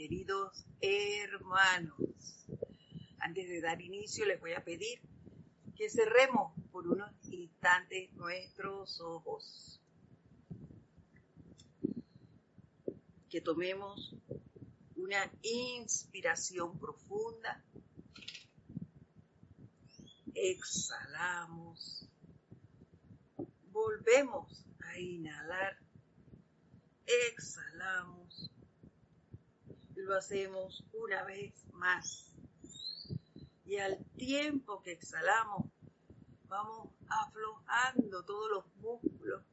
queridos hermanos. Antes de dar inicio, les voy a pedir que cerremos por unos instantes nuestros ojos. Que tomemos una inspiración profunda. Exhalamos. Volvemos a inhalar. Exhalamos. Lo hacemos una vez más. Y al tiempo que exhalamos, vamos aflojando todos los músculos,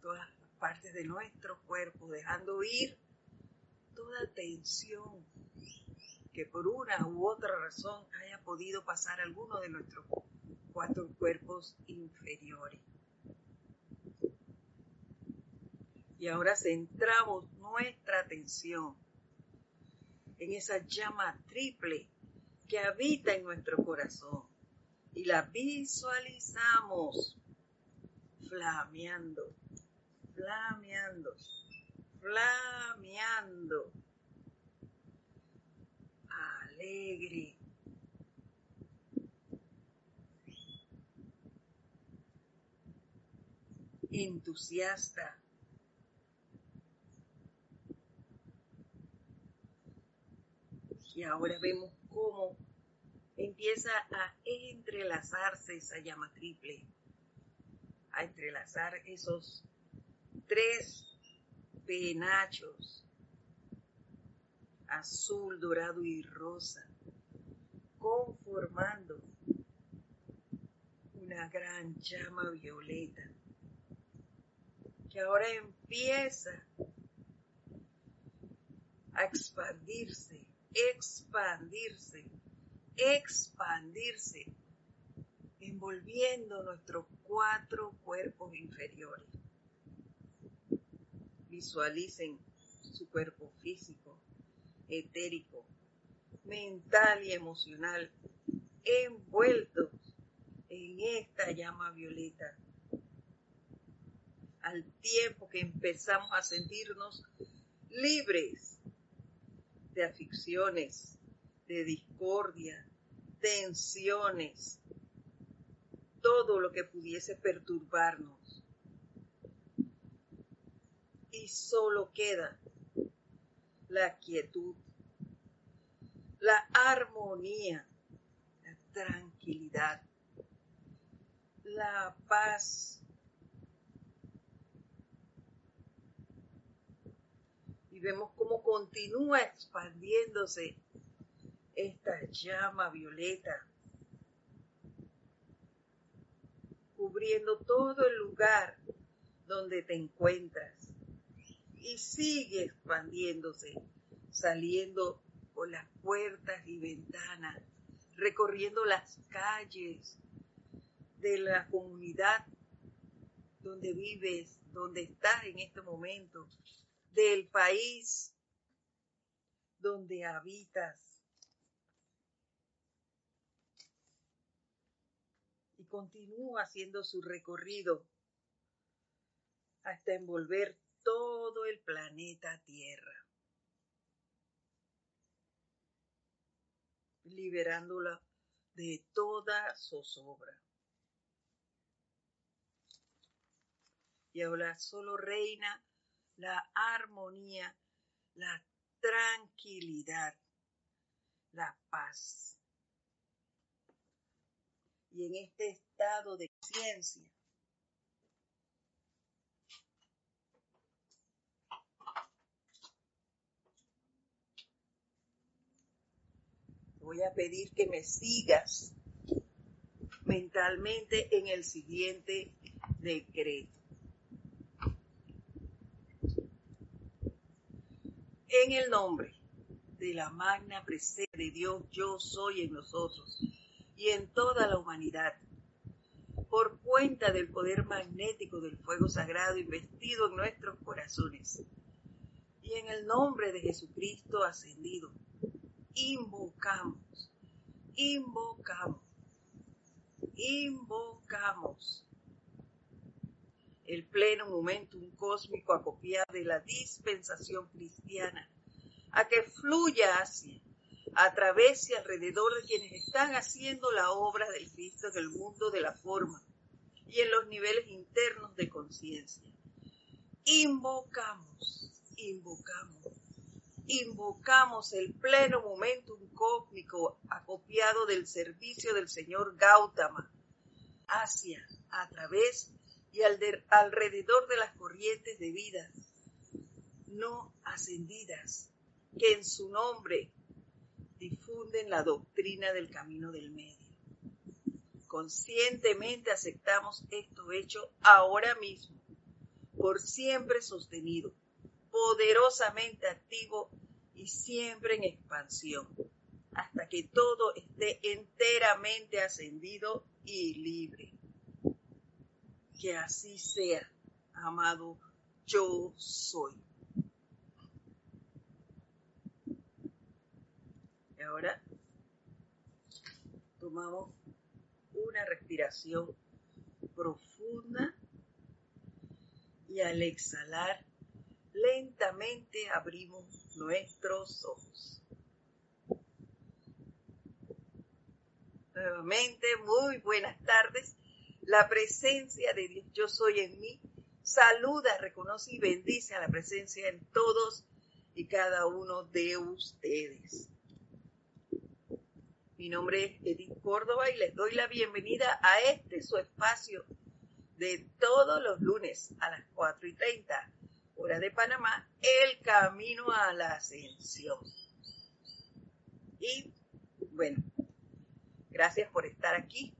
todas las partes de nuestro cuerpo, dejando ir toda tensión que por una u otra razón haya podido pasar alguno de nuestros cuatro cuerpos inferiores. Y ahora centramos nuestra atención en esa llama triple que habita en nuestro corazón y la visualizamos flameando, flameando, flameando, alegre. entusiasta. Y ahora vemos cómo empieza a entrelazarse esa llama triple, a entrelazar esos tres penachos, azul, dorado y rosa, conformando una gran llama violeta que ahora empieza a expandirse, expandirse expandirse, envolviendo nuestros cuatro cuerpos inferiores. Visualicen su cuerpo físico, etérico, mental y emocional envueltos en esta llama violeta. Al tiempo que empezamos a sentirnos libres de aficiones, de discordia, tensiones, todo lo que pudiese perturbarnos. Y solo queda la quietud, la armonía, la tranquilidad, la paz. Y vemos cómo continúa expandiéndose esta llama violeta, cubriendo todo el lugar donde te encuentras. Y sigue expandiéndose, saliendo por las puertas y ventanas, recorriendo las calles de la comunidad donde vives, donde estás en este momento, del país donde habitas. continúa haciendo su recorrido hasta envolver todo el planeta Tierra, liberándola de toda zozobra. Y ahora solo reina la armonía, la tranquilidad, la paz y en este estado de conciencia. Voy a pedir que me sigas mentalmente en el siguiente decreto. En el nombre de la magna presencia de Dios, yo soy en nosotros y en toda la humanidad, por cuenta del poder magnético del fuego sagrado investido en nuestros corazones. Y en el nombre de Jesucristo ascendido, invocamos, invocamos, invocamos el pleno momentum cósmico acopiado de la dispensación cristiana a que fluya hacia, a través y alrededor de quienes están haciendo la obra del Cristo en el mundo de la forma y en los niveles internos de conciencia. Invocamos, invocamos, invocamos el pleno momentum cósmico acopiado del servicio del Señor Gautama hacia, a través y alrededor de las corrientes de vida no ascendidas que en su nombre difunden la doctrina del camino del medio. Conscientemente aceptamos esto hecho ahora mismo, por siempre sostenido, poderosamente activo y siempre en expansión, hasta que todo esté enteramente ascendido y libre. Que así sea, amado, yo soy. Y ahora tomamos una respiración profunda y al exhalar lentamente abrimos nuestros ojos. Nuevamente, muy buenas tardes. La presencia de Dios, yo soy en mí, saluda, reconoce y bendice a la presencia en todos y cada uno de ustedes. Mi nombre es Edith Córdoba y les doy la bienvenida a este su espacio de todos los lunes a las 4 y 30, hora de Panamá, el camino a la ascensión. Y bueno, gracias por estar aquí,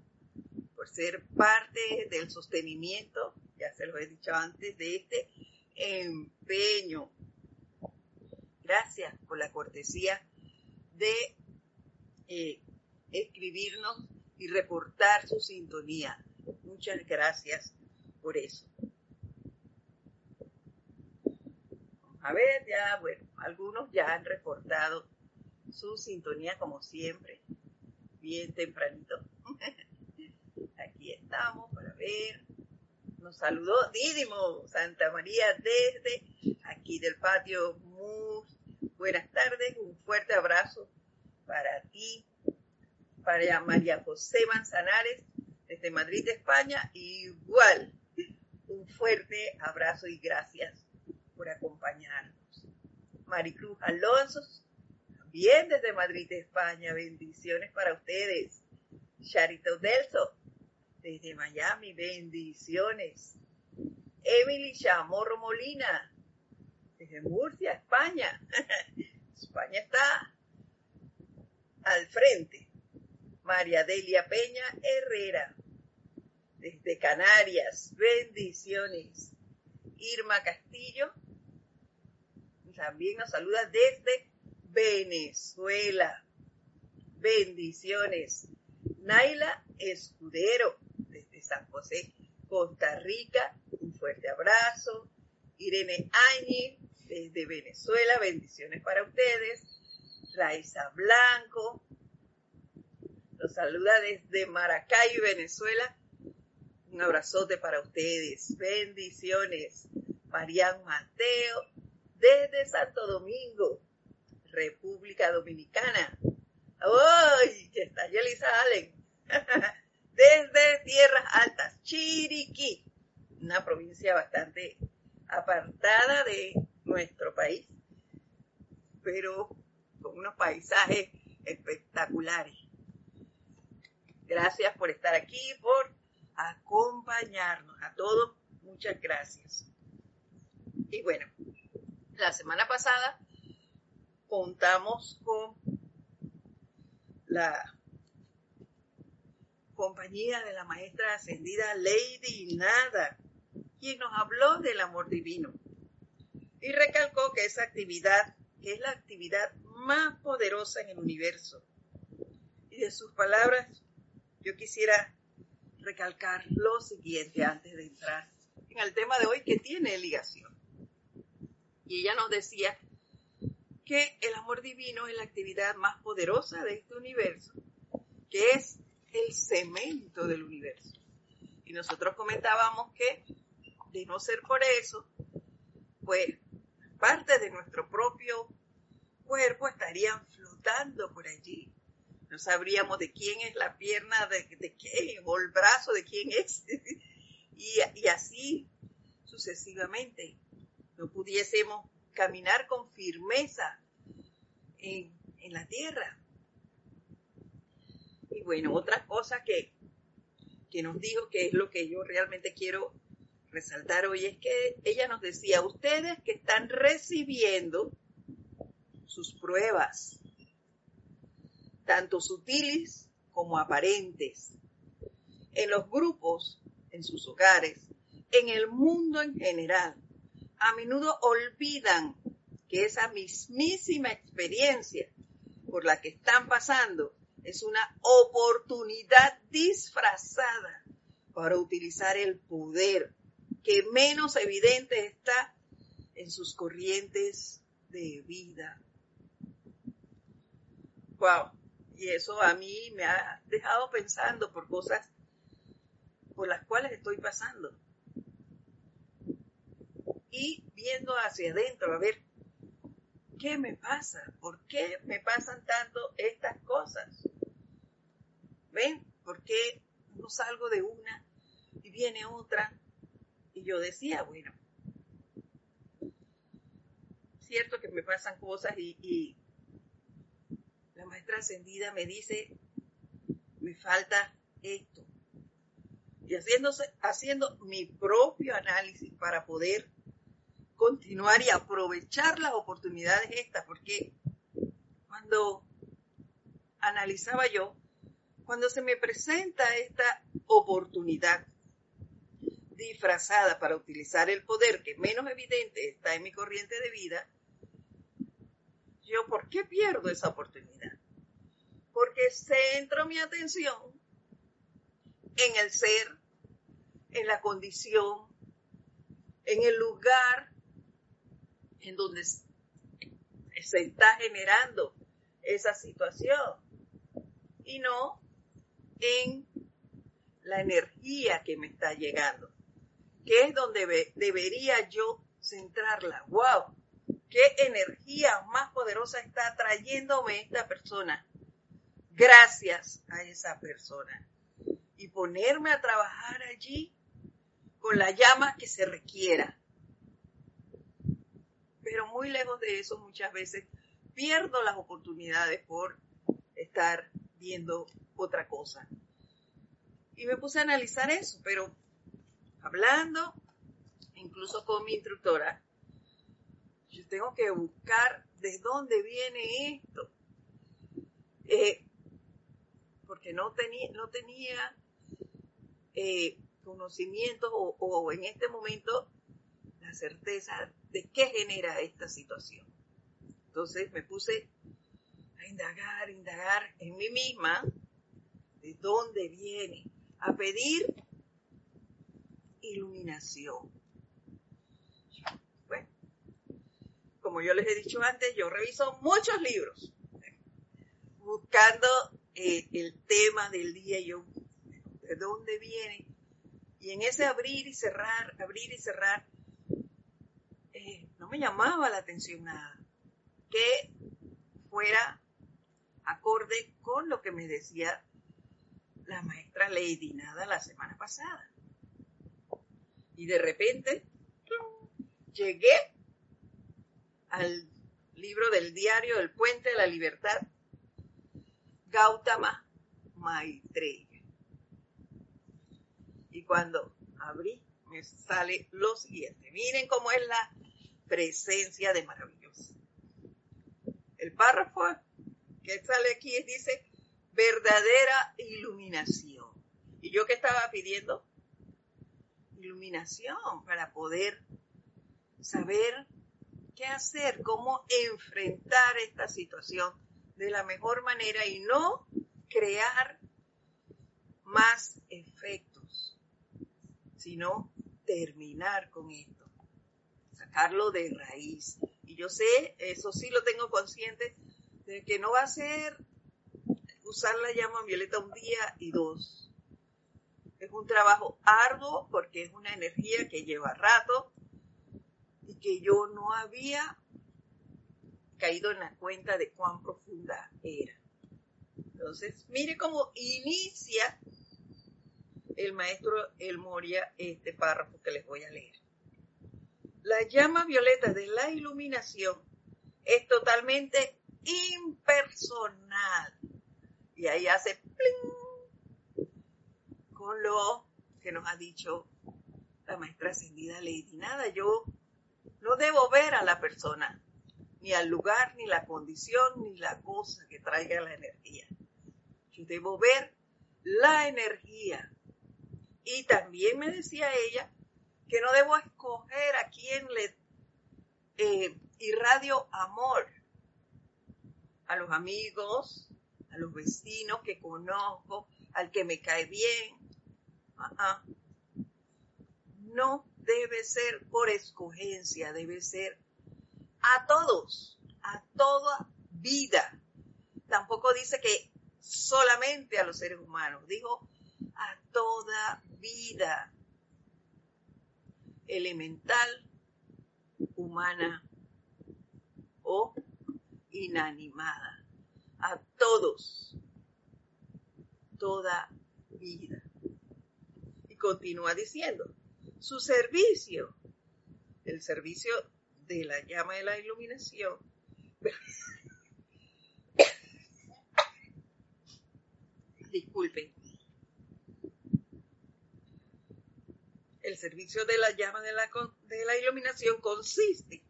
por ser parte del sostenimiento, ya se lo he dicho antes, de este empeño. Gracias por la cortesía de eh, escribirnos y reportar su sintonía. Muchas gracias por eso. A ver, ya, bueno, algunos ya han reportado su sintonía como siempre, bien tempranito. Aquí estamos para ver. Nos saludó Dídimo Santa María desde aquí del patio. Muy buenas tardes, un fuerte abrazo para ti, para María José Manzanares desde Madrid, España. Igual, un fuerte abrazo y gracias por acompañarnos. Maricruz Alonso, también desde Madrid, España. Bendiciones para ustedes. Charito Delso, desde Miami. Bendiciones. Emily Chamorro Molina, desde Murcia, España. España está al frente. María Delia Peña Herrera, desde Canarias, bendiciones. Irma Castillo, también nos saluda desde Venezuela, bendiciones. Naila Escudero, San José, Costa Rica, un fuerte abrazo. Irene Añi, desde Venezuela, bendiciones para ustedes. Raiza Blanco, los saluda desde Maracay, Venezuela. Un abrazote para ustedes. Bendiciones. Marian Mateo, desde Santo Domingo, República Dominicana. ¡Ay! Que está Yelisa Allen. desde Tierras Altas, Chiriquí, una provincia bastante apartada de nuestro país, pero con unos paisajes espectaculares. Gracias por estar aquí, por acompañarnos. A todos, muchas gracias. Y bueno, la semana pasada contamos con la compañía de la maestra ascendida Lady Nada, quien nos habló del amor divino y recalcó que esa actividad, que es la actividad más poderosa en el universo, y de sus palabras yo quisiera recalcar lo siguiente antes de entrar en el tema de hoy que tiene ligación. Y ella nos decía que el amor divino es la actividad más poderosa de este universo, que es el cemento del universo. Y nosotros comentábamos que, de no ser por eso, pues parte de nuestro propio cuerpos estarían flotando por allí. No sabríamos de quién es la pierna, de, de quién, o el brazo de quién es. y, y así sucesivamente. No pudiésemos caminar con firmeza en, en la tierra. Y bueno, otra cosa que, que nos dijo, que es lo que yo realmente quiero resaltar hoy, es que ella nos decía, ustedes que están recibiendo sus pruebas, tanto sutiles como aparentes, en los grupos, en sus hogares, en el mundo en general, a menudo olvidan que esa mismísima experiencia por la que están pasando es una oportunidad disfrazada para utilizar el poder que menos evidente está en sus corrientes de vida. Wow, y eso a mí me ha dejado pensando por cosas por las cuales estoy pasando. Y viendo hacia adentro, a ver, ¿qué me pasa? ¿Por qué me pasan tanto estas cosas? ¿Ven? ¿Por qué no salgo de una y viene otra? Y yo decía, bueno, cierto que me pasan cosas y, la maestra ascendida me dice, me falta esto. Y haciéndose, haciendo mi propio análisis para poder continuar y aprovechar las oportunidades estas, porque cuando analizaba yo, cuando se me presenta esta oportunidad disfrazada para utilizar el poder que menos evidente está en mi corriente de vida, yo, ¿por qué pierdo esa oportunidad? Porque centro mi atención en el ser, en la condición, en el lugar en donde se está generando esa situación y no en la energía que me está llegando, que es donde debería yo centrarla. ¡Wow! ¿Qué energía más poderosa está trayéndome esta persona? Gracias a esa persona. Y ponerme a trabajar allí con la llama que se requiera. Pero muy lejos de eso muchas veces pierdo las oportunidades por estar viendo otra cosa. Y me puse a analizar eso, pero hablando, incluso con mi instructora, yo tengo que buscar de dónde viene esto. Eh, porque no, tenía no tenía eh, conocimiento o, o en este momento la certeza de qué genera esta situación. Entonces me puse a indagar, indagar en mí misma de dónde viene, a pedir iluminación. Bueno, como yo les he dicho antes, yo reviso muchos libros buscando eh, el tema del día, yo, de dónde viene. Y en ese abrir y cerrar, abrir y cerrar, me llamaba la atención nada que fuera acorde con lo que me decía la maestra Lady Nada la semana pasada. Y de repente llegué al libro del diario del Puente de la Libertad, Gautama Maitreya. Y cuando abrí, me sale lo siguiente. Miren cómo es la presencia de maravilloso. El párrafo que sale aquí dice, verdadera iluminación. ¿Y yo qué estaba pidiendo? Iluminación para poder saber qué hacer, cómo enfrentar esta situación de la mejor manera y no crear más efectos, sino terminar con esto, sacarlo de raíz. Y yo sé, eso sí lo tengo consciente, de que no va a ser usar la llama violeta un día y dos. Es un trabajo arduo porque es una energía que lleva rato y que yo no había caído en la cuenta de cuán profunda era. Entonces, mire cómo inicia el maestro El Moria este párrafo que les voy a leer. La llama violeta de la iluminación es totalmente impersonal. Y ahí hace pling con lo que nos ha dicho la maestra ascendida Lady. Nada, yo no debo ver a la persona, ni al lugar, ni la condición, ni la cosa que traiga la energía. Yo debo ver la energía. Y también me decía ella que no debo escoger a quien le eh, irradio amor. A los amigos, a los vecinos que conozco, al que me cae bien. No debe ser por escogencia, debe ser a todos, a toda vida. Tampoco dice que solamente a los seres humanos, dijo a toda vida elemental, humana o inanimada. A todos, toda vida. Y continúa diciendo, su servicio, el servicio de la llama de la iluminación, disculpen, el servicio de la llama de la, iluminación consiste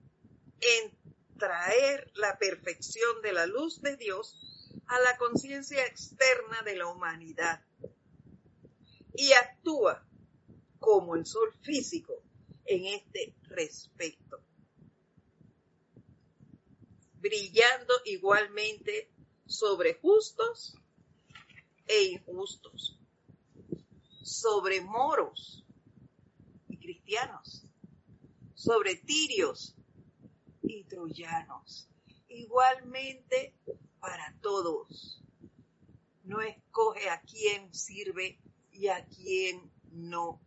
en traer la perfección de la luz de Dios a la conciencia externa de la humanidad. Y actúa como el sol físico en este respecto, brillando igualmente sobre justos e injustos, sobre moros sobre tirios y troyanos, igualmente para todos. No escoge a quién sirve y a quién no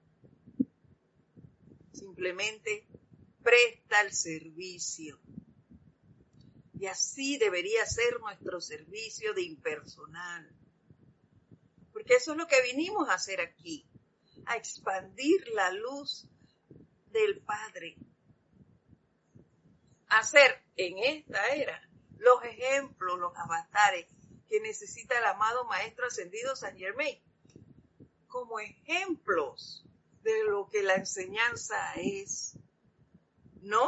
simplemente presta el servicio. Y así debería ser nuestro servicio de impersonal. Porque eso es lo que vinimos a hacer aquí, a expandir la luz del Padre. Hacer en esta era los ejemplos, los avatares que necesita el amado Maestro Ascendido San Germain como ejemplos de lo que la enseñanza es, no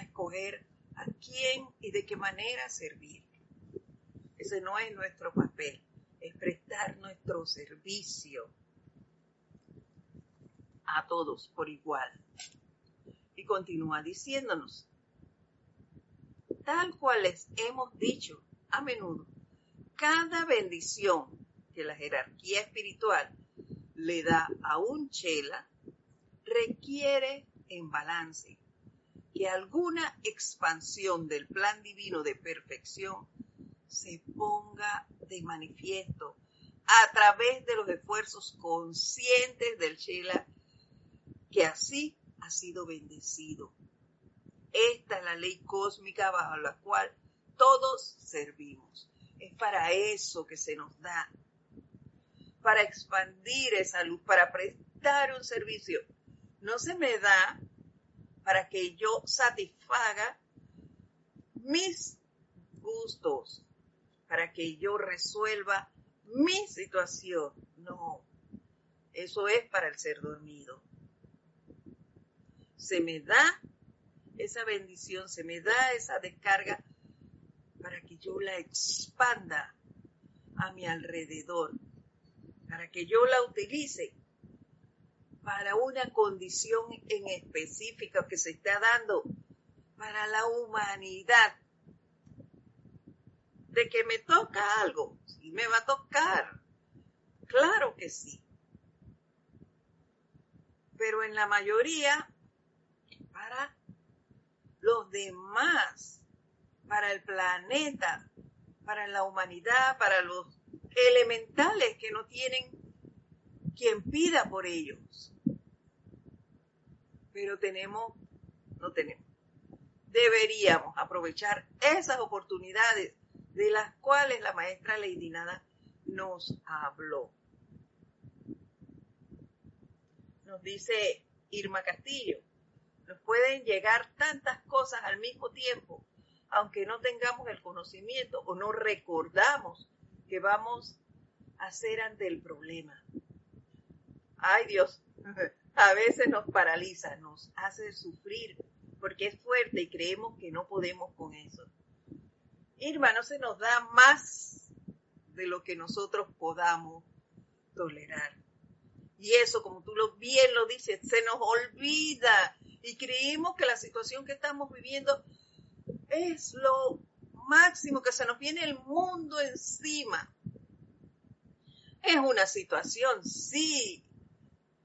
escoger a quién y de qué manera servir. Ese no es nuestro papel, es prestar nuestro servicio a todos por igual. Y continúa diciéndonos, tal cual les hemos dicho a menudo, cada bendición que la jerarquía espiritual le da a un chela requiere en balance que alguna expansión del plan divino de perfección se ponga de manifiesto a través de los esfuerzos conscientes del Chela, que así ha sido bendecido. Esta es la ley cósmica bajo la cual todos servimos. Es para eso que se nos da para expandir esa luz, para prestar un servicio. No se me da para que yo satisfaga mis gustos, para que yo resuelva mi situación. No, eso es para el ser dormido. Se me da esa bendición, se me da esa descarga para que yo la expanda a mi alrededor, para que yo la utilice para una condición en específica que se está dando para la humanidad. De que me toca algo, sí me va a tocar. Claro que sí. Pero en la mayoría, los demás, para el planeta, para la humanidad, para los elementales que no tienen quien pida por ellos. Pero tenemos, no tenemos, deberíamos aprovechar esas oportunidades de las cuales la maestra Lady Nada nos habló. Nos dice Irma Castillo, nos pueden llegar tantas cosas al mismo tiempo, aunque no tengamos el conocimiento o no recordamos que vamos a hacer ante el problema. Ay Dios, a veces nos paraliza, nos hace sufrir porque es fuerte y creemos que no podemos con eso. Irma, no se nos da más de lo que nosotros podamos tolerar. Y eso, como tú lo bien lo dices, se nos olvida y creemos que la situación que estamos viviendo es lo máximo, que se nos viene el mundo encima. Es una situación, sí,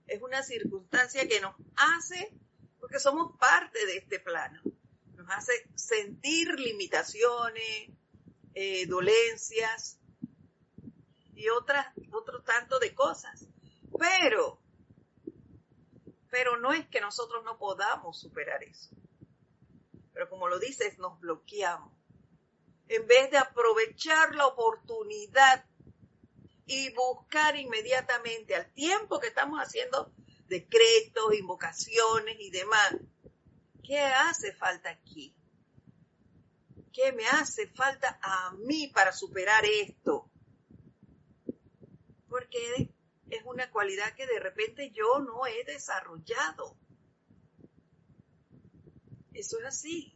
es una circunstancia que nos hace, porque somos parte de este plano, nos hace sentir limitaciones, eh, dolencias y otras, otro tanto de cosas. Pero, pero no es que nosotros no podamos superar eso. Pero como lo dices, nos bloqueamos. En vez de aprovechar la oportunidad y buscar inmediatamente al tiempo que estamos haciendo decretos, invocaciones y demás. ¿Qué hace falta aquí? ¿Qué me hace falta a mí para superar esto? Porque es una cualidad que de repente yo no he desarrollado. Eso es así.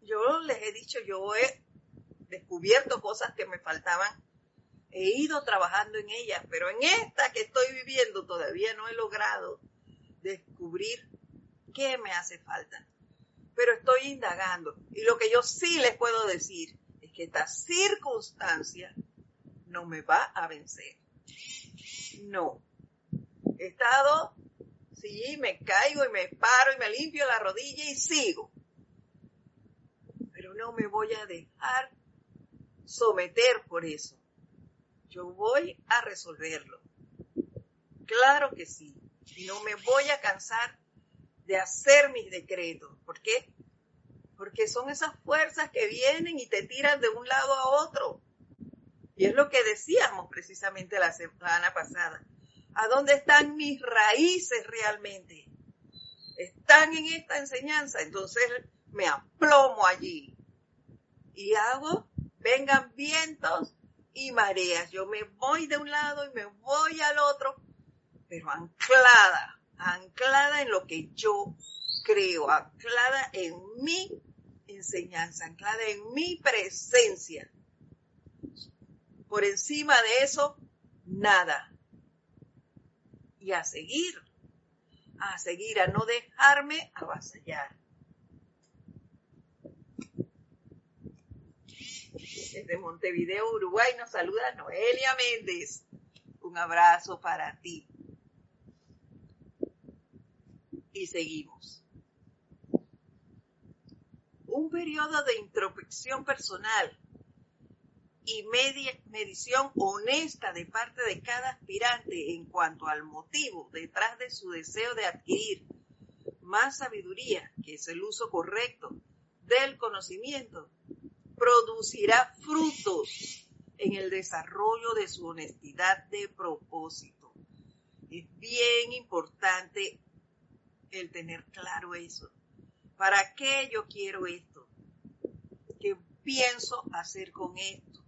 Yo les he dicho, yo he descubierto cosas que me faltaban, he ido trabajando en ellas, pero en esta que estoy viviendo todavía no he logrado descubrir qué me hace falta. Pero estoy indagando. Y lo que yo sí les puedo decir es que esta circunstancia no me va a vencer. No. He estado, sí, me caigo y me paro y me limpio la rodilla y sigo. Pero no me voy a dejar someter por eso. Yo voy a resolverlo. Claro que sí. Y no me voy a cansar de hacer mis decretos. ¿Por qué? Porque son esas fuerzas que vienen y te tiran de un lado a otro. Y es lo que decíamos precisamente la semana pasada. ¿A dónde están mis raíces realmente? Están en esta enseñanza. Entonces me aplomo allí. Y hago vengan vientos y mareas. Yo me voy de un lado y me voy al otro, pero anclada, anclada en lo que yo creo, anclada en mi enseñanza, anclada en mi presencia. Por encima de eso, nada. Y a seguir, a seguir, a no dejarme avasallar. Desde Montevideo, Uruguay, nos saluda Noelia Méndez. Un abrazo para ti. Y seguimos. Un periodo de introspección personal y medición honesta de parte de cada aspirante en cuanto al motivo detrás de su deseo de adquirir más sabiduría, que es el uso correcto del conocimiento, producirá frutos en el desarrollo de su honestidad de propósito. Es bien importante el tener claro eso. ¿Para qué yo quiero esto? ¿Qué pienso hacer con esto?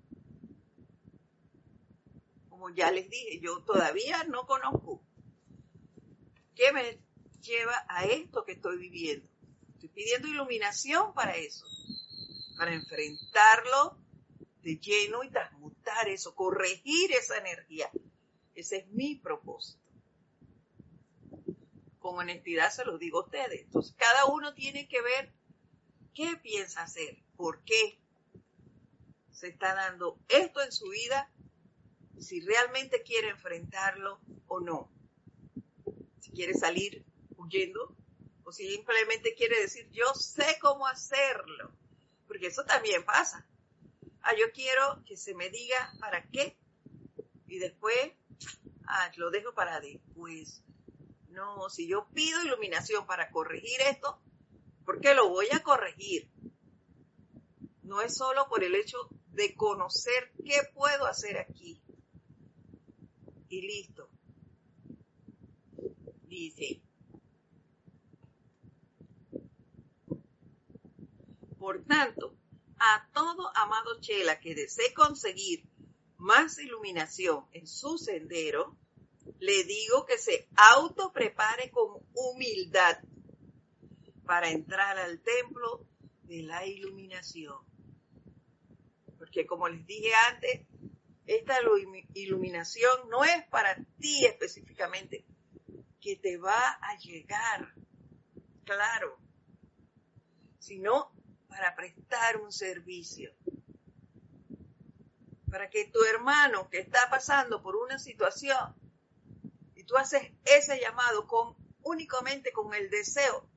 Como ya les dije, yo todavía no conozco qué me lleva a esto que estoy viviendo. Estoy pidiendo iluminación para eso para enfrentarlo de lleno y transmutar eso, corregir esa energía. Ese es mi propósito. Con honestidad se lo digo a ustedes. Entonces, cada uno tiene que ver qué piensa hacer, por qué se está dando esto en su vida, si realmente quiere enfrentarlo o no. Si quiere salir huyendo o si simplemente quiere decir, yo sé cómo hacerlo porque eso también pasa. Ah, yo quiero que se me diga para qué y después, ah, lo dejo para después. No, si yo pido iluminación para corregir esto, ¿por qué lo voy a corregir? No es solo por el hecho de conocer qué puedo hacer aquí. Y listo. Dice, por tanto, a todo amado Chela que desee conseguir más iluminación en su sendero, le digo que se autoprepare con humildad para entrar al templo de la iluminación. Porque como les dije antes, esta iluminación no es para ti específicamente, que te va a llegar, claro, sino para prestar un servicio. Para que tu hermano que está pasando por una situación y tú haces ese llamado con únicamente con el deseo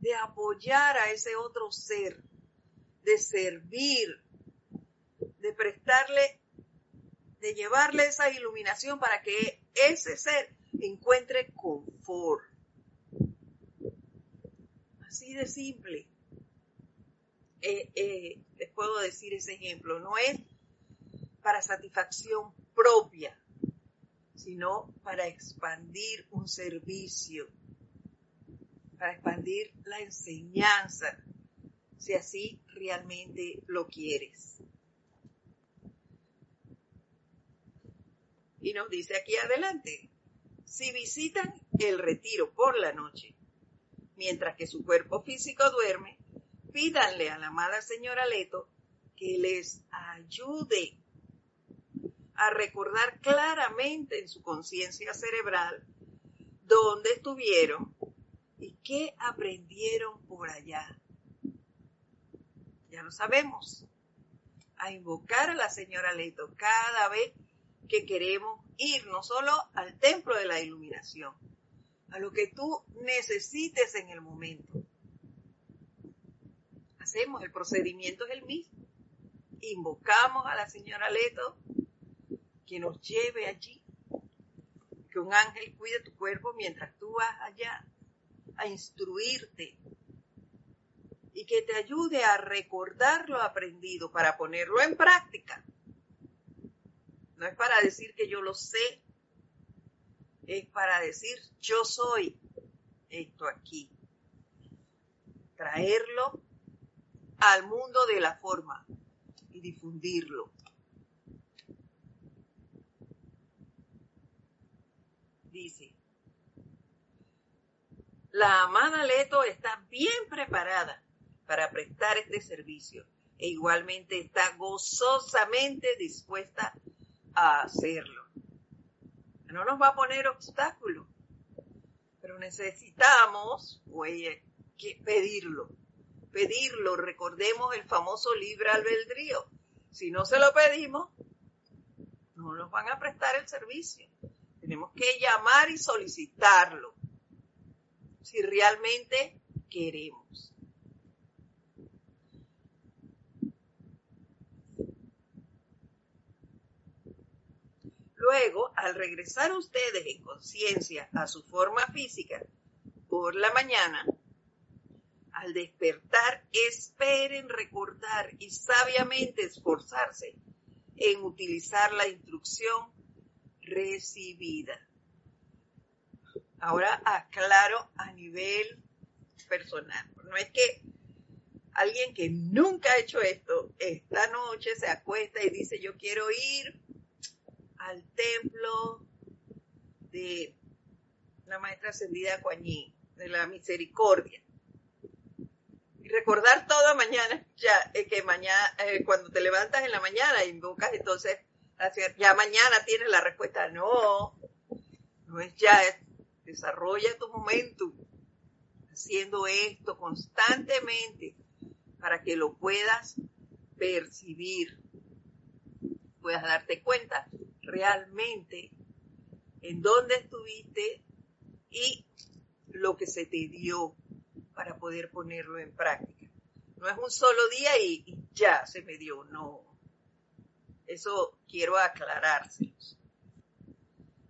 de apoyar a ese otro ser, de servir, de prestarle, de llevarle esa iluminación para que ese ser encuentre confort. Así de simple. Eh, eh, les puedo decir ese ejemplo. No es para satisfacción propia, sino para expandir un servicio, para expandir la enseñanza, si así realmente lo quieres. Y nos dice aquí adelante, si visitan el retiro por la noche, mientras que su cuerpo físico duerme, pídanle a la amada señora Leto que les ayude a recordar claramente en su conciencia cerebral dónde estuvieron y qué aprendieron por allá. Ya lo sabemos. A invocar a la señora Leto cada vez que queremos ir no solo al templo de la iluminación, a lo que tú necesites en el momento. Hacemos, el procedimiento es el mismo. Invocamos a la señora Leto que nos lleve allí. Que un ángel cuide tu cuerpo mientras tú vas allá a instruirte y que te ayude a recordar lo aprendido para ponerlo en práctica. No es para decir que yo lo sé, es para decir yo soy esto aquí. Traerlo al mundo de la forma y difundirlo. dice, la amada Leto está bien preparada para prestar este servicio e igualmente está gozosamente dispuesta a hacerlo. No nos va a poner obstáculos, pero necesitamos oye, que pedirlo, pedirlo. Recordemos el famoso libre albedrío. Si no se lo pedimos, no nos van a prestar el servicio. Tenemos que llamar y solicitarlo si realmente queremos. Luego, al regresar ustedes en conciencia a su forma física por la mañana, al despertar, esperen recordar y sabiamente esforzarse en utilizar la instrucción recibida. Ahora aclaro a nivel personal. No es que alguien que nunca ha hecho esto, esta noche se acuesta y dice, yo quiero ir al templo de la maestra ascendida Coañín, de la misericordia. Y recordar toda mañana, ya, eh, que mañana, eh, cuando te levantas en la mañana, invocas entonces ya mañana tienes la respuesta. No, no es ya, desarrolla tu momento haciendo esto constantemente para que lo puedas percibir, puedas darte cuenta realmente en dónde estuviste y lo que se te dio para poder ponerlo en práctica. No es un solo día y, y ya se me dio, no eso quiero aclarárselos.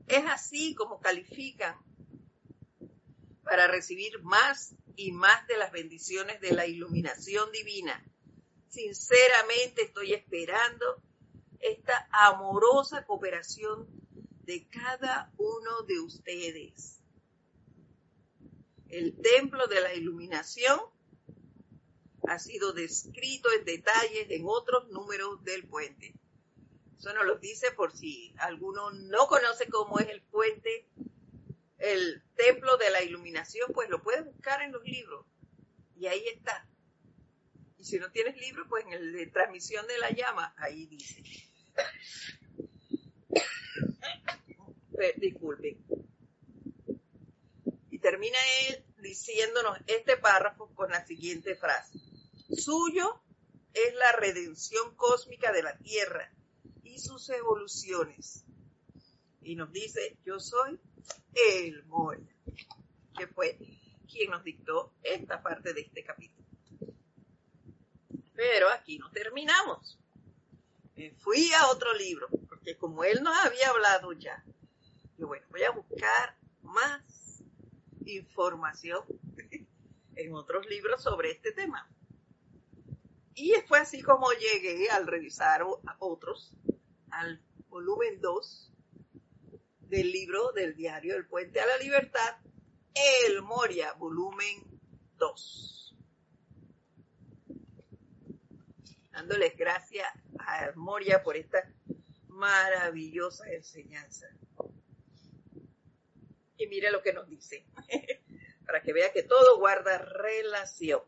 Es así como califican para recibir más y más de las bendiciones de la iluminación divina. Sinceramente estoy esperando esta amorosa cooperación de cada uno de ustedes. El templo de la iluminación ha sido descrito en detalles en otros números del puente. Eso nos lo dice por si alguno no conoce cómo es el puente, el templo de la iluminación, pues lo puedes buscar en los libros. Y ahí está. Y si no tienes libro, pues en el de transmisión de la llama, ahí dice. Disculpen. Y termina él diciéndonos este párrafo con la siguiente frase. Suyo es la redención cósmica de la Tierra y sus evoluciones. Y nos dice, yo soy el Moria, que fue quien nos dictó esta parte de este capítulo. Pero aquí no terminamos. Me fui a otro libro, porque como él nos había hablado ya, yo bueno, voy a buscar más información en otros libros sobre este tema. Y fue así como llegué al revisar otros, al volumen 2 del libro del diario El Puente a la Libertad, El Moria, volumen 2. Dándoles gracias a Moria por esta maravillosa enseñanza. Y mire lo que nos dice, para que vea que todo guarda relación.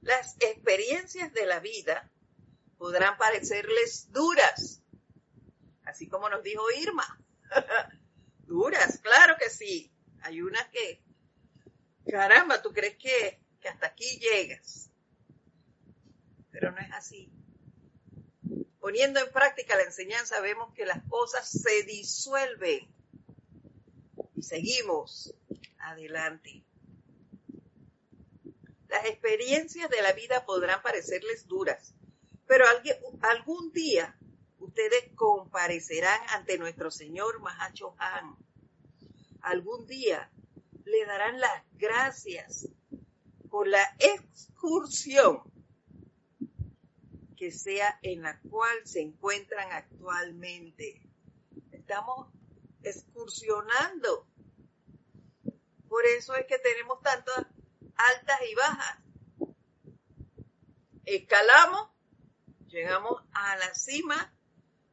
Las experiencias de la vida podrán parecerles duras, así como nos dijo Irma. duras, claro que sí. Hay unas que, caramba, tú crees que, que hasta aquí llegas. Pero no es así. Poniendo en práctica la enseñanza vemos que las cosas se disuelven y seguimos adelante. Las experiencias de la vida podrán parecerles duras, pero algún día ustedes comparecerán ante nuestro Señor Mahacho Han. Algún día le darán las gracias por la excursión que sea en la cual se encuentran actualmente. Estamos excursionando. Por eso es que tenemos tantas altas y bajas. Escalamos, llegamos a la cima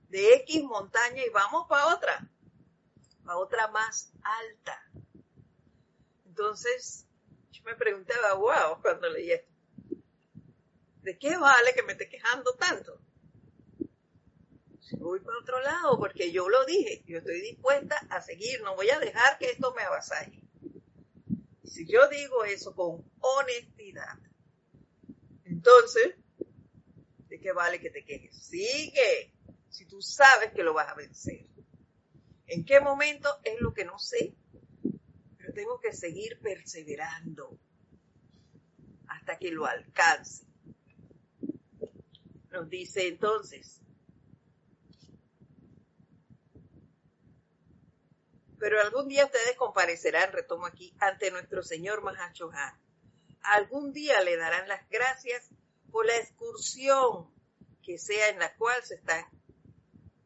de X montaña y vamos para otra, para otra más alta. Entonces, yo me preguntaba, wow, cuando leí esto, ¿de qué vale que me esté quejando tanto? Si voy para otro lado, porque yo lo dije, yo estoy dispuesta a seguir, no voy a dejar que esto me avasalle. Si yo digo eso con honestidad, entonces, ¿de qué vale que te quejes? Sigue, si tú sabes que lo vas a vencer. ¿En qué momento? Es lo que no sé, pero tengo que seguir perseverando hasta que lo alcance. Nos dice entonces, Pero algún día ustedes comparecerán, retomo aquí, ante nuestro Señor Mahachohan. Algún día le darán las gracias por la excursión que sea en la cual se están,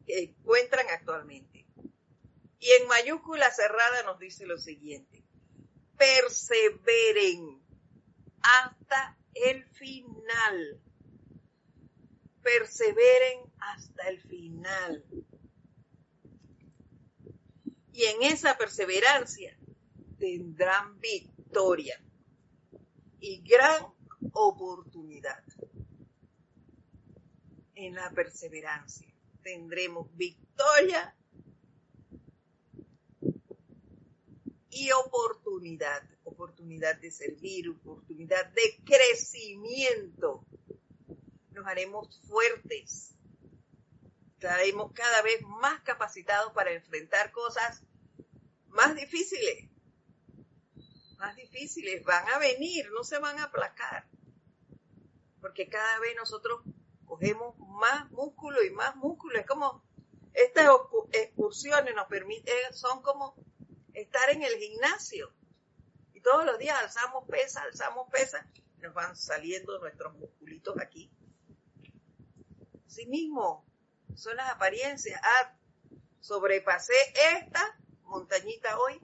que encuentran actualmente. Y en mayúscula cerrada nos dice lo siguiente, perseveren hasta el final. Perseveren hasta el final y en esa perseverancia tendrán victoria y gran oportunidad. En la perseverancia tendremos victoria y oportunidad, oportunidad de servir, oportunidad de crecimiento. Nos haremos fuertes, estaremos cada vez más capacitados para enfrentar cosas más difíciles. Más difíciles. Van a venir, no se van a aplacar. Porque cada vez nosotros cogemos más músculo y más músculo. Es como estas excursiones nos permiten, son como estar en el gimnasio. todos los días alzamos pesa, alzamos pesa, nos van saliendo nuestros musculitos aquí. Así mismo, son las apariencias. Ah, sobrepasé esta montañita hoy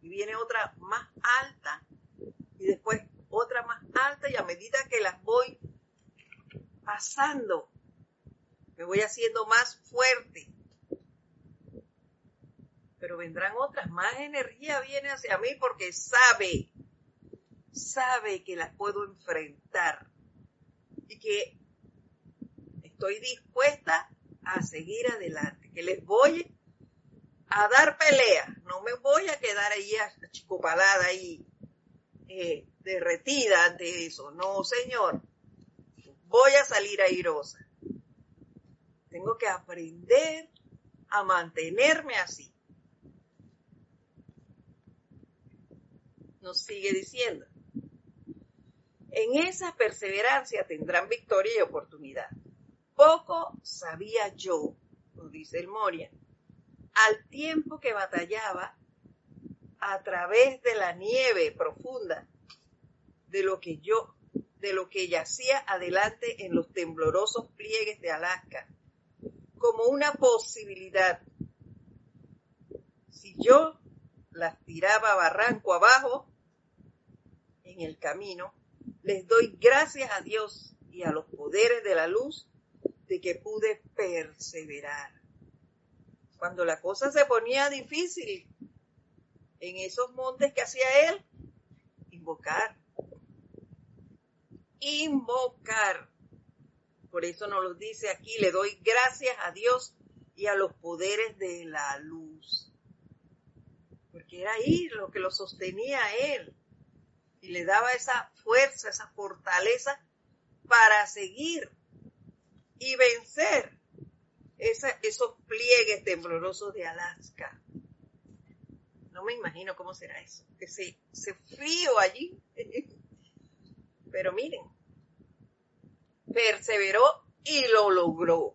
y viene otra más alta y después otra más alta y a medida que las voy pasando, me voy haciendo más fuerte. Pero vendrán otras, más energía viene hacia mí porque sabe, sabe que las puedo enfrentar y que estoy dispuesta a seguir adelante, que les voy a dar pelea, no me voy a quedar ahí achicopalada ahí, eh, derretida ante eso, no señor, voy a salir airosa. Tengo que aprender a mantenerme así. Nos sigue diciendo, en esa perseverancia tendrán victoria y oportunidad. Poco sabía yo, nos dice el Moria, al tiempo que batallaba a través de la nieve profunda de lo que yo, de lo que yacía adelante en los temblorosos pliegues de Alaska, como una posibilidad. Si yo las tiraba barranco abajo en el camino, les doy gracias a Dios y a los poderes de la luz de que pude perseverar. Cuando la cosa se ponía difícil, en esos montes que hacía él, invocar. Invocar. Por eso nos lo dice aquí, le doy gracias a Dios y a los poderes de la luz. Porque era ahí lo que lo sostenía él. Y le daba esa fuerza, esa fortaleza para seguir y vencer esos pliegues temblorosos de Alaska. No me imagino cómo será eso, que se, se frío allí. Pero miren, perseveró y lo logró.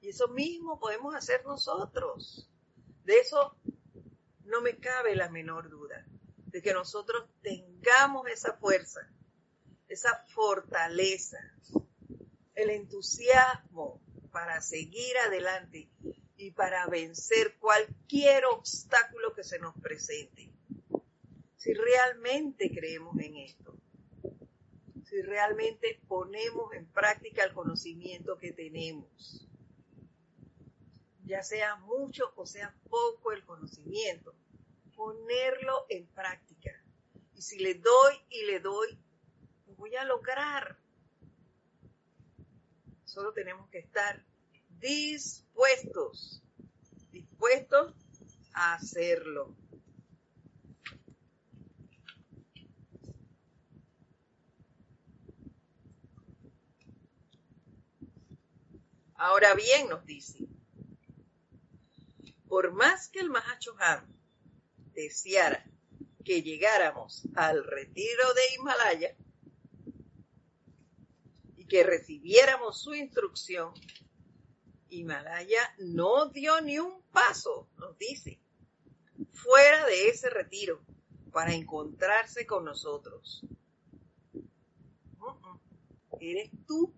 Y eso mismo podemos hacer nosotros. De eso no me cabe la menor duda, de que nosotros tengamos esa fuerza, esa fortaleza, el entusiasmo para seguir adelante y para vencer cualquier obstáculo que se nos presente. Si realmente creemos en esto, si realmente ponemos en práctica el conocimiento que tenemos, ya sea mucho o sea poco el conocimiento, ponerlo en práctica. Y si le doy y le doy, voy a lograr Solo tenemos que estar dispuestos, dispuestos a hacerlo. Ahora bien, nos dice, por más que el Mahachohan deseara que llegáramos al retiro de Himalaya, que recibiéramos su instrucción, Himalaya no dio ni un paso, nos dice, fuera de ese retiro para encontrarse con nosotros. Eres tú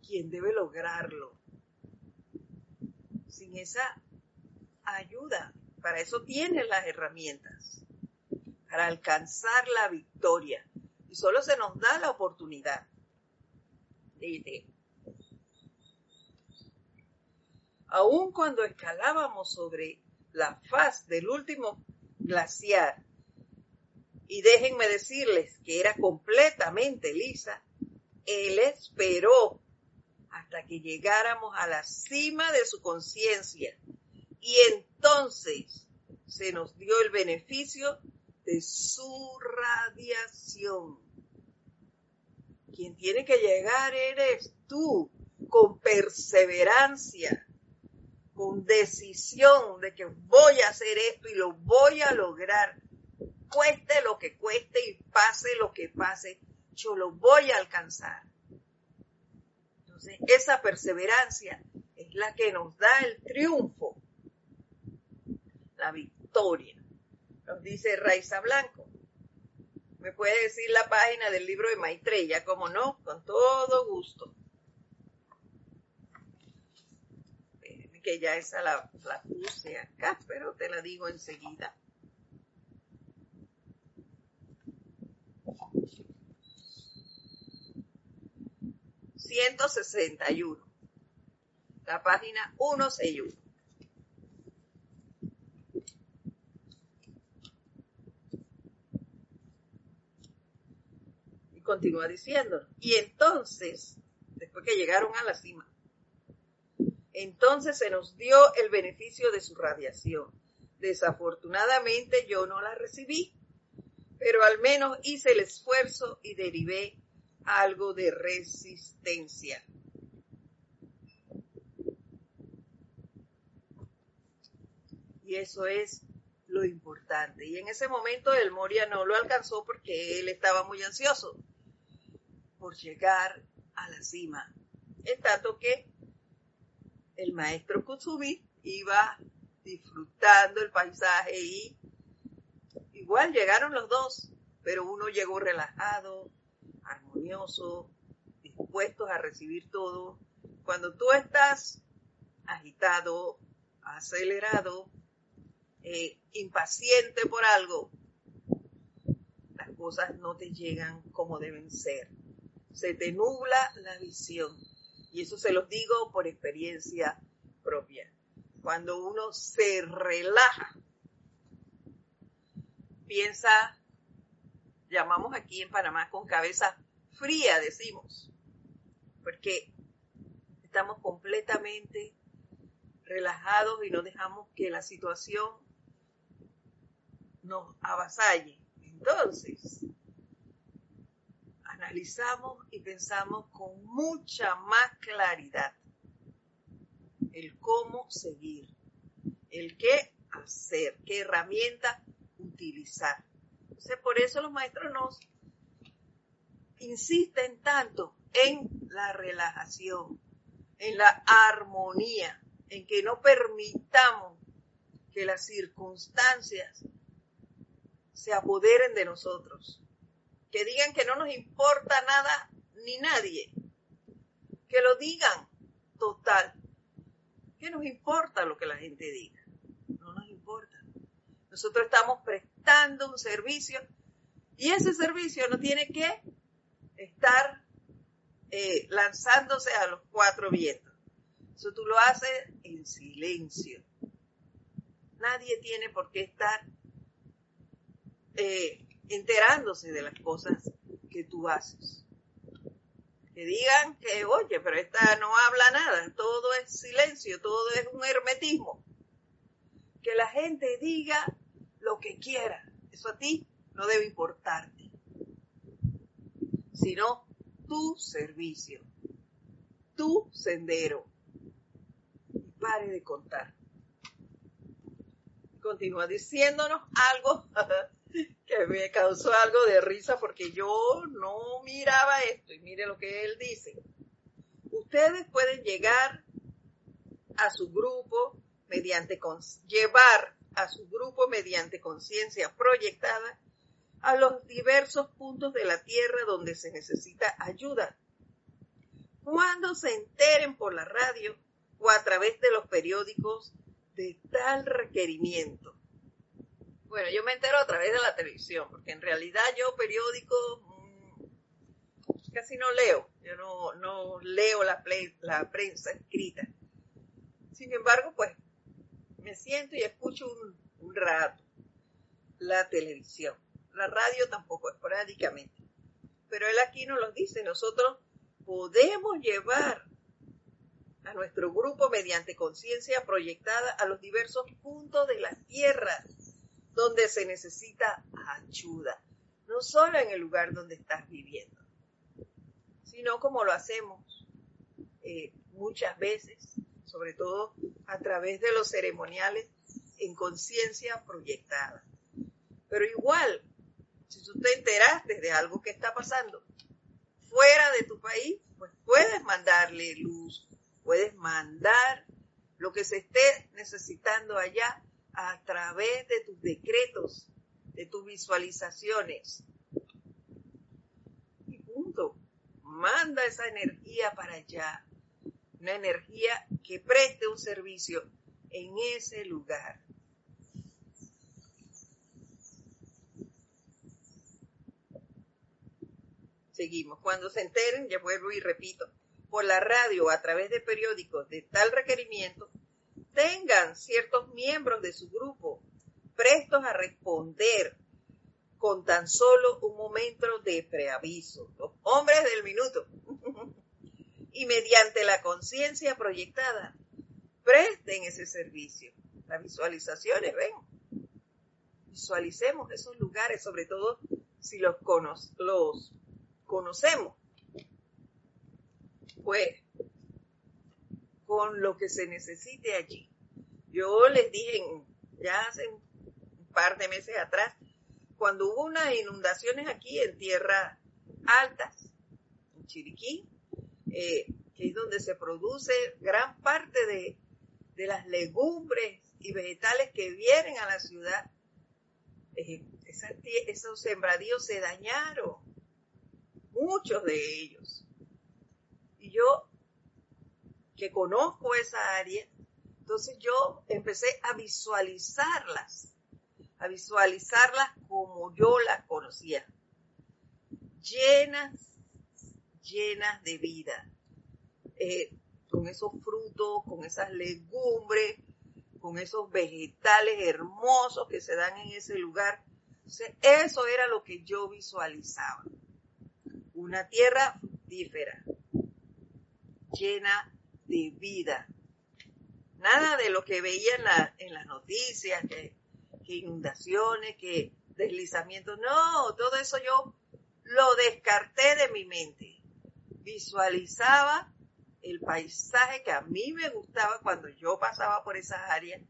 quien debe lograrlo. Sin esa ayuda, para eso tienes las herramientas, para alcanzar la victoria. Y solo se nos da la oportunidad dice, aun cuando escalábamos sobre la faz del último glaciar, y déjenme decirles que era completamente lisa, él esperó hasta que llegáramos a la cima de su conciencia y entonces se nos dio el beneficio de su radiación. Quien tiene que llegar eres tú, con perseverancia, con decisión de que voy a hacer esto y lo voy a lograr, cueste lo que cueste y pase lo que pase, yo lo voy a alcanzar. Entonces, esa perseverancia es la que nos da el triunfo, la victoria. Nos dice Raiza Blanco, me puede decir la página del libro de Maitreya, como no, con todo gusto. que ya esa la, la puse acá, pero te la digo enseguida. ...161... ...la página 161... continúa diciendo... ...y entonces... ...después que llegaron a la cima entonces se nos dio el beneficio de su radiación. Desafortunadamente yo no la recibí, pero al menos hice el esfuerzo y derivé algo de resistencia. Y eso es lo importante. Y en ese momento el Moria no lo alcanzó porque él estaba muy ansioso por llegar a la cima. En tanto que el maestro Kusumi iba disfrutando el paisaje y igual llegaron los dos, pero uno llegó relajado, armonioso, dispuestos a recibir todo. Cuando tú estás agitado, acelerado, eh, impaciente por algo, las cosas no te llegan como deben ser. Se te nubla la visión y eso se los digo por experiencia propia. Cuando uno se relaja, piensa, llamamos aquí en Panamá con cabeza fría, decimos, porque estamos completamente relajados y no dejamos que la situación nos avasalle. Entonces, analizamos y pensamos con mucha más claridad el cómo seguir, el qué hacer, qué herramienta utilizar. Entonces, por eso los maestros nos insisten tanto en la relajación, en la armonía, en que no permitamos que las circunstancias se apoderen de nosotros, que digan que no nos importa nada ni nadie, que lo digan total. ¿Qué nos importa lo que la gente diga? No nos importa. Nosotros estamos prestando un servicio y ese servicio no tiene que estar eh, lanzándose a los cuatro vientos. Eso tú lo haces en silencio. Nadie tiene por qué estar eh, enterándose de las cosas que tú haces. Que digan que, oye, pero esta no habla nada, todo es silencio, todo es un hermetismo. Que la gente diga lo que quiera, eso a ti no debe importarte, sino tu servicio, tu sendero. Y pare de contar. Continúa diciéndonos algo que me causó algo de risa porque yo no miraba esto y mire lo que él dice. Ustedes pueden llegar a su grupo mediante llevar a su grupo mediante conciencia proyectada a los diversos puntos de la Tierra donde se necesita ayuda. Cuando se enteren por la radio o a través de los periódicos de tal requerimiento, bueno, yo me entero a través de la televisión, porque en realidad yo periódicos mm, casi no leo, yo no, leo la, la prensa escrita. Sin embargo, pues me siento y escucho un, un rato la televisión. La radio tampoco, esporádicamente. Pero él aquí nos lo dice, nosotros podemos llevar a nuestro grupo mediante conciencia proyectada a los diversos puntos de la Tierra donde se necesita ayuda, no solo en el lugar donde estás viviendo, sino como lo hacemos eh, muchas veces, sobre todo a través de los ceremoniales en conciencia proyectada. Pero igual, si tú te enteraste de algo que está pasando fuera de tu país, pues puedes mandarle luz, puedes mandar lo que se esté necesitando allá a través de tus decretos, de tus visualizaciones, manda esa energía para allá. Una energía que preste un servicio en ese lugar. Seguimos. Cuando se enteren, ya vuelvo y repito, por la radio a través de periódicos de tal requerimiento, tengan ciertos miembros de su grupo prestos a responder con tan solo un momento de preaviso. Los hombres del minuto. y mediante la conciencia proyectada, presten ese servicio. Las visualizaciones, ven. Visualicemos esos lugares, sobre todo si los, los conocemos, pues con lo que se necesite allí. Yo les dije ya hace un par de meses atrás, cuando hubo unas inundaciones aquí en tierras altas, en Chiriquí, eh, que es donde se produce gran parte de, de, las legumbres y vegetales que vienen a la ciudad, eh, esos sembradíos se dañaron muchos de ellos. Y yo, que conozco esa área, entonces yo empecé a visualizarlas, a visualizarlas como yo las conocía, llenas, llenas de vida, eh, con esos frutos, con esas legumbres, con esos vegetales hermosos que se dan en ese lugar. eso era lo que yo visualizaba. Una tierra fructífera, llena de vida. Nada de lo que veía en, las noticias, que, inundaciones, que deslizamientos, no, todo eso yo lo descarté de mi mente. Visualizaba el paisaje que a mí me gustaba cuando yo pasaba por esas áreas,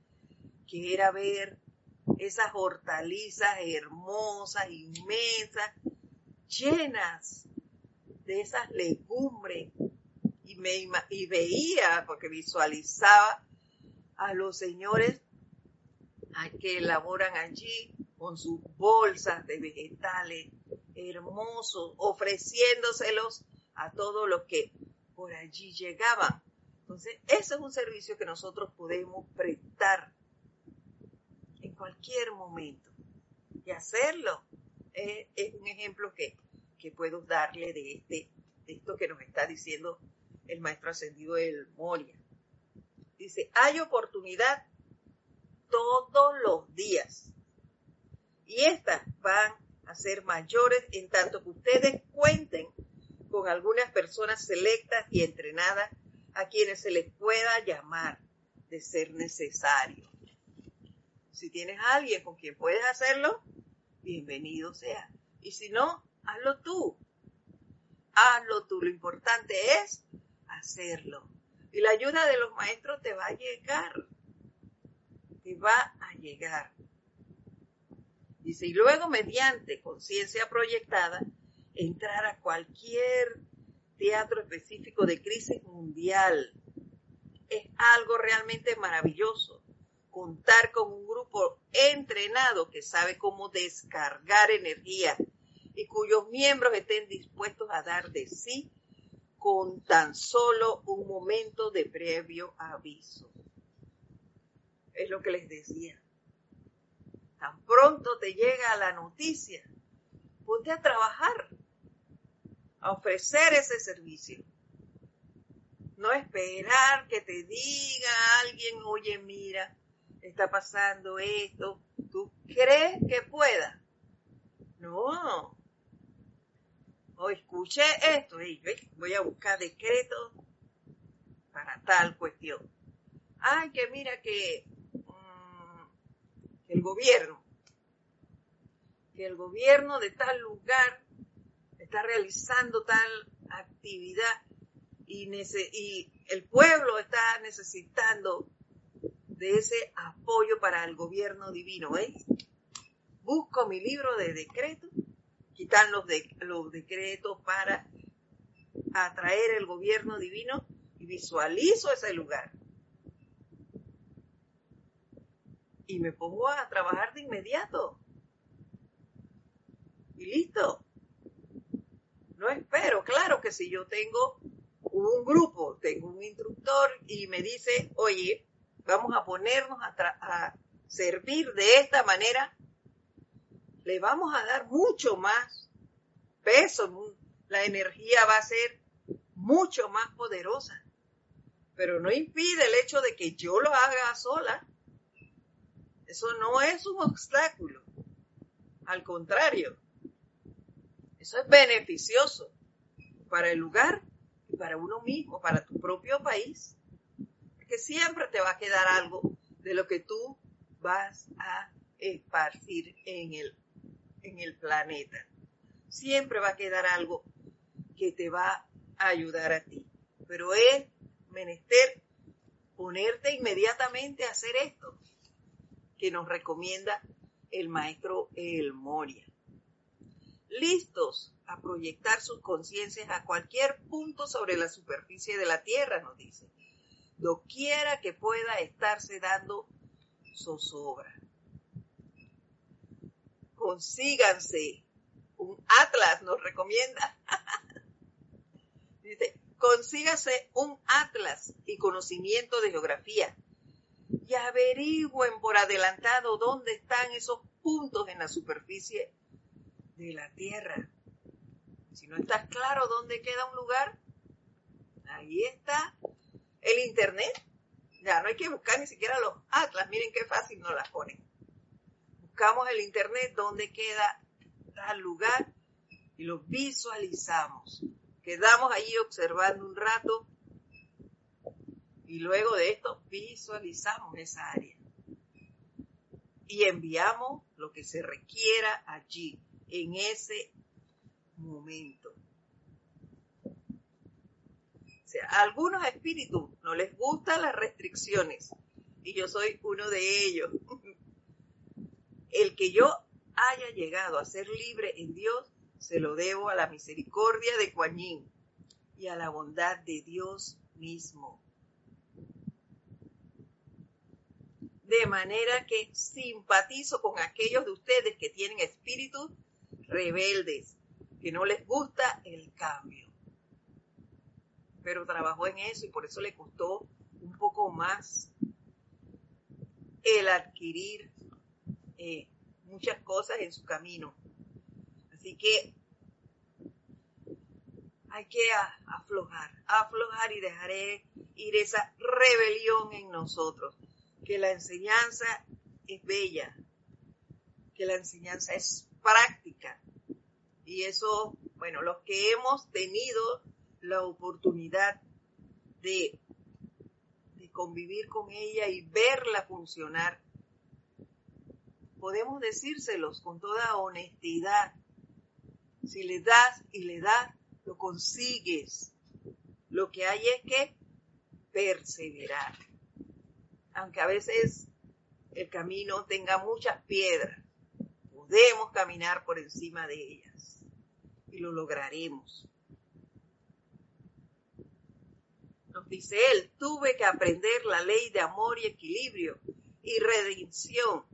que era ver esas hortalizas hermosas, inmensas, llenas de esas legumbres y, veía, porque visualizaba a los señores que elaboran allí con sus bolsas de vegetales hermosos, ofreciéndoselos a todos los que por allí llegaban. Entonces, ese es un servicio que nosotros podemos prestar en cualquier momento. Y hacerlo es, es un ejemplo que que puedo darle de, este, de esto que nos está diciendo el maestro ascendido del Moria. Dice, hay oportunidad todos los días. Y estas van a ser mayores en tanto que ustedes cuenten con algunas personas selectas y entrenadas a quienes se les pueda llamar de ser necesario. Si tienes a alguien con quien puedes hacerlo, bienvenido sea. Y si no, hazlo tú. Hazlo tú. Lo importante es hacerlo. Y la ayuda de los maestros te va a llegar. Te va a llegar. Dice, y luego mediante conciencia proyectada, entrar a cualquier teatro específico de crisis mundial. Es algo realmente maravilloso. Contar con un grupo entrenado que sabe cómo descargar energía y cuyos miembros estén dispuestos a dar de sí con tan solo un momento de previo aviso. Es lo que les decía. Tan pronto te llega la noticia, ponte a trabajar, a ofrecer ese servicio. No esperar que te diga alguien, oye, mira, está pasando esto. ¿Tú crees que pueda? No, o escuché esto y voy a buscar decretos para tal cuestión. Ay, que mira que, mm, el gobierno, que el gobierno de tal lugar está realizando tal actividad y, y el pueblo está necesitando de ese apoyo para el gobierno divino. ¿eh? Busco mi libro de decretos quitan los, de, los decretos para atraer el gobierno divino y visualizo ese lugar. Y me pongo a trabajar de inmediato. Y listo. No espero, claro que si yo tengo un grupo, tengo un instructor y me dice, oye, vamos a ponernos a servir de esta manera, le vamos a dar mucho más peso, la energía va a ser mucho más poderosa. Pero no impide el hecho de que yo lo haga sola. Eso no es un obstáculo. Al contrario, eso es beneficioso para el lugar y para uno mismo, para tu propio país. Porque siempre te va a quedar algo de lo que tú vas a esparcir en el, en el planeta. Siempre va a quedar algo que te va a ayudar a ti. Pero es menester ponerte inmediatamente a hacer esto que nos recomienda el maestro El Moria. Listos a proyectar sus conciencias a cualquier punto sobre la superficie de la Tierra, nos dice. Doquiera que pueda estarse dando zozobra. Consíganse un atlas, nos recomienda. Dice, consígase un atlas y conocimiento de geografía y averigüen por adelantado dónde están esos puntos en la superficie de la Tierra. Si no estás claro dónde queda un lugar, ahí está el Internet. Ya no hay que buscar ni siquiera los atlas, miren qué fácil nos las ponen. Buscamos el Internet dónde queda tal lugar y lo visualizamos. Quedamos ahí observando un rato y luego de esto visualizamos esa área y enviamos lo que se requiera allí, en ese momento. A algunos espíritus no les gustan las restricciones y yo soy uno de ellos. El que yo haya llegado a ser libre en Dios, se lo debo a la misericordia de Kuan y a la bondad de Dios mismo. de manera que simpatizo con aquellos de ustedes que tienen espíritus rebeldes, que no les gusta el cambio. Pero trabajó en eso y por eso le costó un poco más el adquirir eh, muchas cosas en su camino. Así que hay que aflojar, aflojar y dejar ir esa rebelión en nosotros que la enseñanza es bella, que la enseñanza es práctica. Y eso, bueno, los que hemos tenido la oportunidad de, de convivir con ella y verla funcionar, podemos decírselos con toda honestidad. Si le das y le das, lo consigues. Lo que hay es que perseverar aunque a veces el camino tenga muchas piedras, podemos caminar por encima de ellas y lo lograremos. Nos dice él, tuve que aprender la ley de amor y equilibrio y redención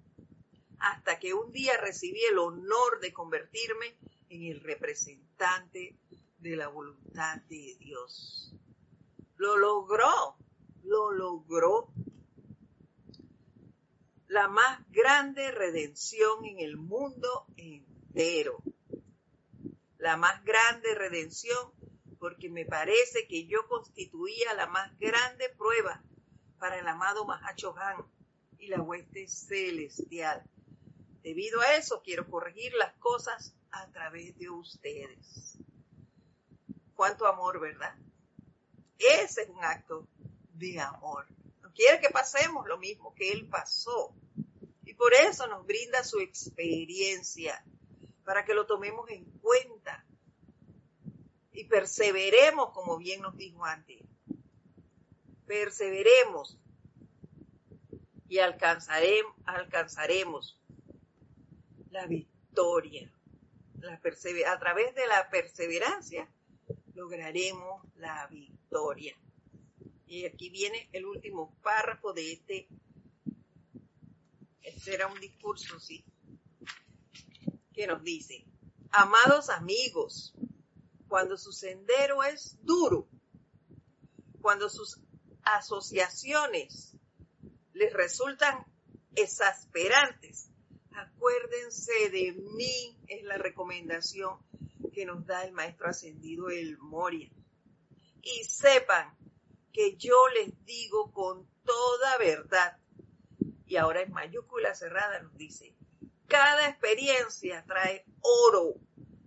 hasta que un día recibí el honor de convertirme en el representante de la voluntad de Dios. Lo logró, lo logró la más grande redención en el mundo entero. La más grande redención porque me parece que yo constituía la más grande prueba para el amado Mahacho Han y la hueste celestial. Debido a eso quiero corregir las cosas a través de ustedes. Cuánto amor, ¿verdad? Ese es un acto de amor. No quiere que pasemos lo mismo que él pasó. Y por eso nos brinda su experiencia, para que lo tomemos en cuenta y perseveremos, como bien nos dijo antes. Perseveremos y alcanzaremos, alcanzaremos la victoria. A través de la perseverancia lograremos la victoria. Y aquí viene el último párrafo de este este era un discurso, sí, que nos dice, amados amigos, cuando su sendero es duro, cuando sus asociaciones les resultan exasperantes, acuérdense de mí, es la recomendación que nos da el maestro ascendido el Moria. Y sepan que yo les digo con toda verdad, y ahora en mayúscula cerrada nos dice, cada experiencia trae oro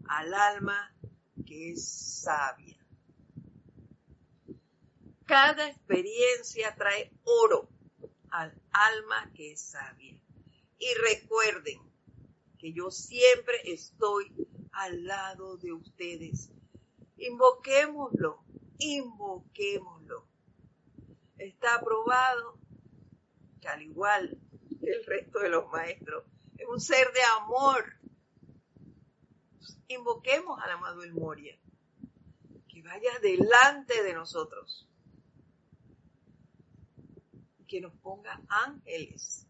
al alma que es sabia. Cada experiencia trae oro al alma que es sabia. Y recuerden que yo siempre estoy al lado de ustedes. Invoquémoslo, invoquémoslo. Está aprobado que al igual que el resto de los maestros, es un ser de amor. Invoquemos al amado El Moria, que vaya delante de nosotros, que nos ponga ángeles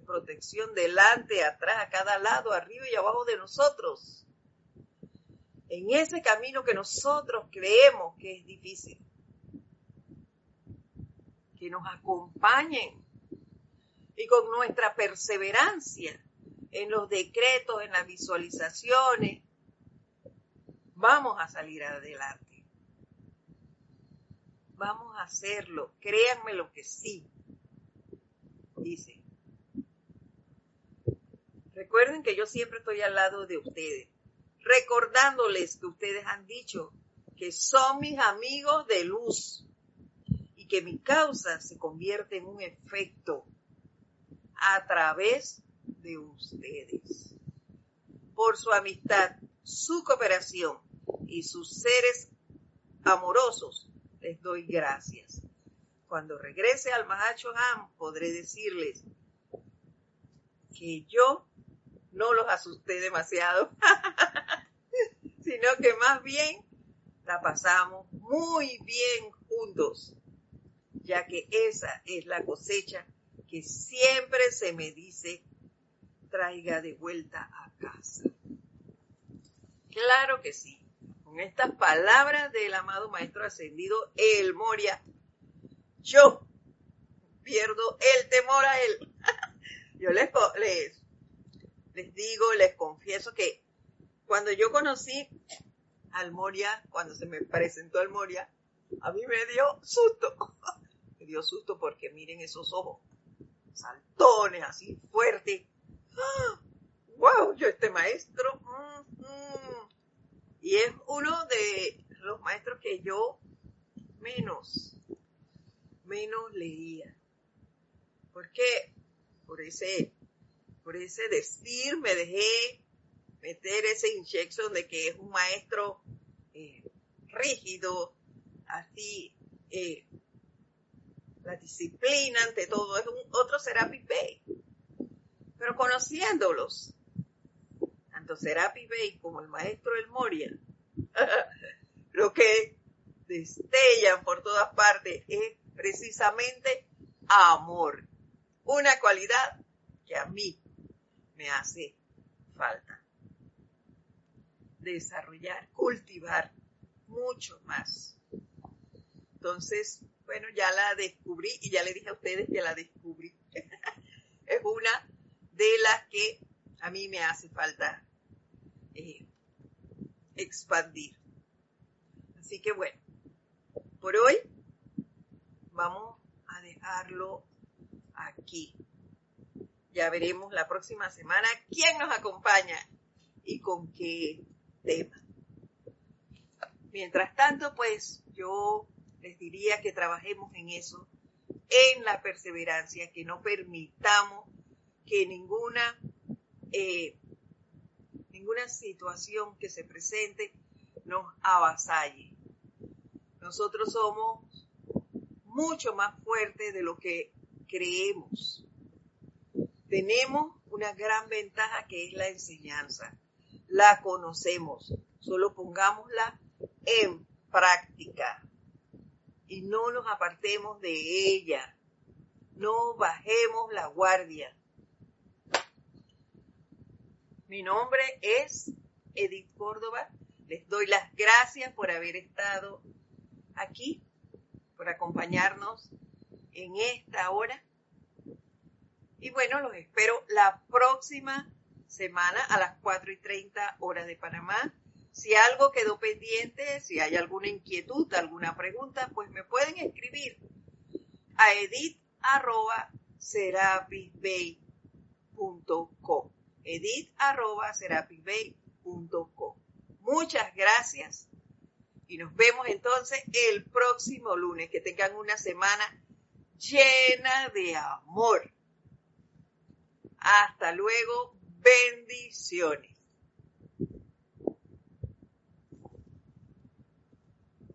protección delante, atrás, a cada lado, arriba y abajo de nosotros. En ese camino que nosotros creemos que es difícil. Que nos acompañen y con nuestra perseverancia en los decretos, en las visualizaciones, vamos a salir adelante. Vamos a hacerlo, créanme lo que sí, dice. Recuerden que yo siempre estoy al lado de ustedes, recordándoles que ustedes han dicho que son mis amigos de luz y que mi causa se convierte en un efecto a través de ustedes. Por su amistad, su cooperación y sus seres amorosos, les doy gracias. Cuando regrese al Mahacho Ham, podré decirles que yo no los asusté demasiado, sino que más bien la pasamos muy bien juntos, ya que esa es la cosecha que siempre se me dice traiga de vuelta a casa. Claro que sí. Con estas palabras del amado Maestro Ascendido, el Moria, yo pierdo el temor a él. yo les, les, les digo, les confieso que cuando yo conocí al Moria, cuando se me presentó el Moria, a mí me dio susto. me dio susto porque miren esos ojos saltones, así fuerte. ¡Wow! Yo este maestro. Mm, mm. Y es uno de los maestros que yo menos, menos leía. ¿Por qué? Por ese, por ese decir me dejé meter ese injection de que es un maestro eh, rígido, así, eh, la disciplina ante todo, es un otro Serapi Bay. Pero conociéndolos, tanto Serapi Bay como el maestro El Moria, lo que destellan por todas partes es precisamente amor. Una cualidad que a mí me hace falta. Desarrollar, cultivar mucho más. Entonces, bueno, ya la descubrí y ya le dije a ustedes que la descubrí. es una de las que a mí me hace falta eh, expandir. Así que bueno, por hoy vamos a dejarlo aquí. Ya veremos la próxima semana quién nos acompaña y con qué tema. Mientras tanto, pues yo les diría que trabajemos en eso, en la perseverancia, que no permitamos que ninguna, eh, ninguna situación que se presente nos avasalle. Nosotros somos mucho más fuertes de lo que creemos. Tenemos una gran ventaja que es la enseñanza. La conocemos, solo pongámosla en práctica y no nos apartemos de ella. No bajemos la guardia. Mi nombre es Edith Córdoba Les doy las gracias por haber estado aquí, por acompañarnos en esta hora. Y bueno, los espero la próxima semana a las 4 y 30 horas de Panamá. Si algo quedó pendiente, si hay alguna inquietud, alguna pregunta, pues me pueden escribir a edit.serapisbay.com edit.serapisbay.com Muchas gracias y nos vemos entonces el próximo lunes. Que tengan una semana llena de amor. Hasta luego. Bendiciones.